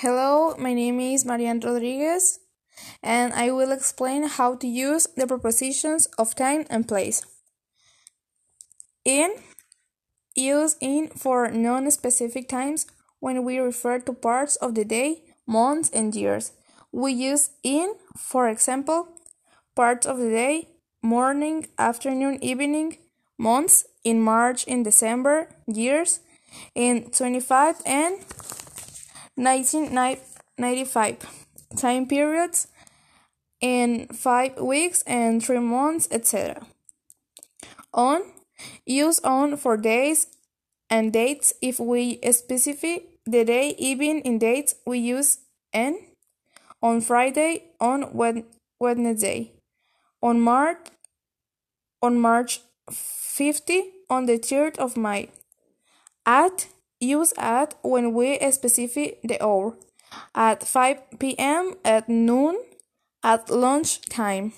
Hello, my name is Marian Rodriguez, and I will explain how to use the prepositions of time and place. In use in for non-specific times when we refer to parts of the day, months, and years. We use in, for example, parts of the day, morning, afternoon, evening, months, in March, in December, years, in 25 and 1995 time periods in five weeks and three months, etc. On use on for days and dates if we specify the day even in dates we use n. On Friday on Wednesday. On March on March 50 on the 3rd of May. At Use at when we specify the hour. At 5 p.m., at noon, at lunch time.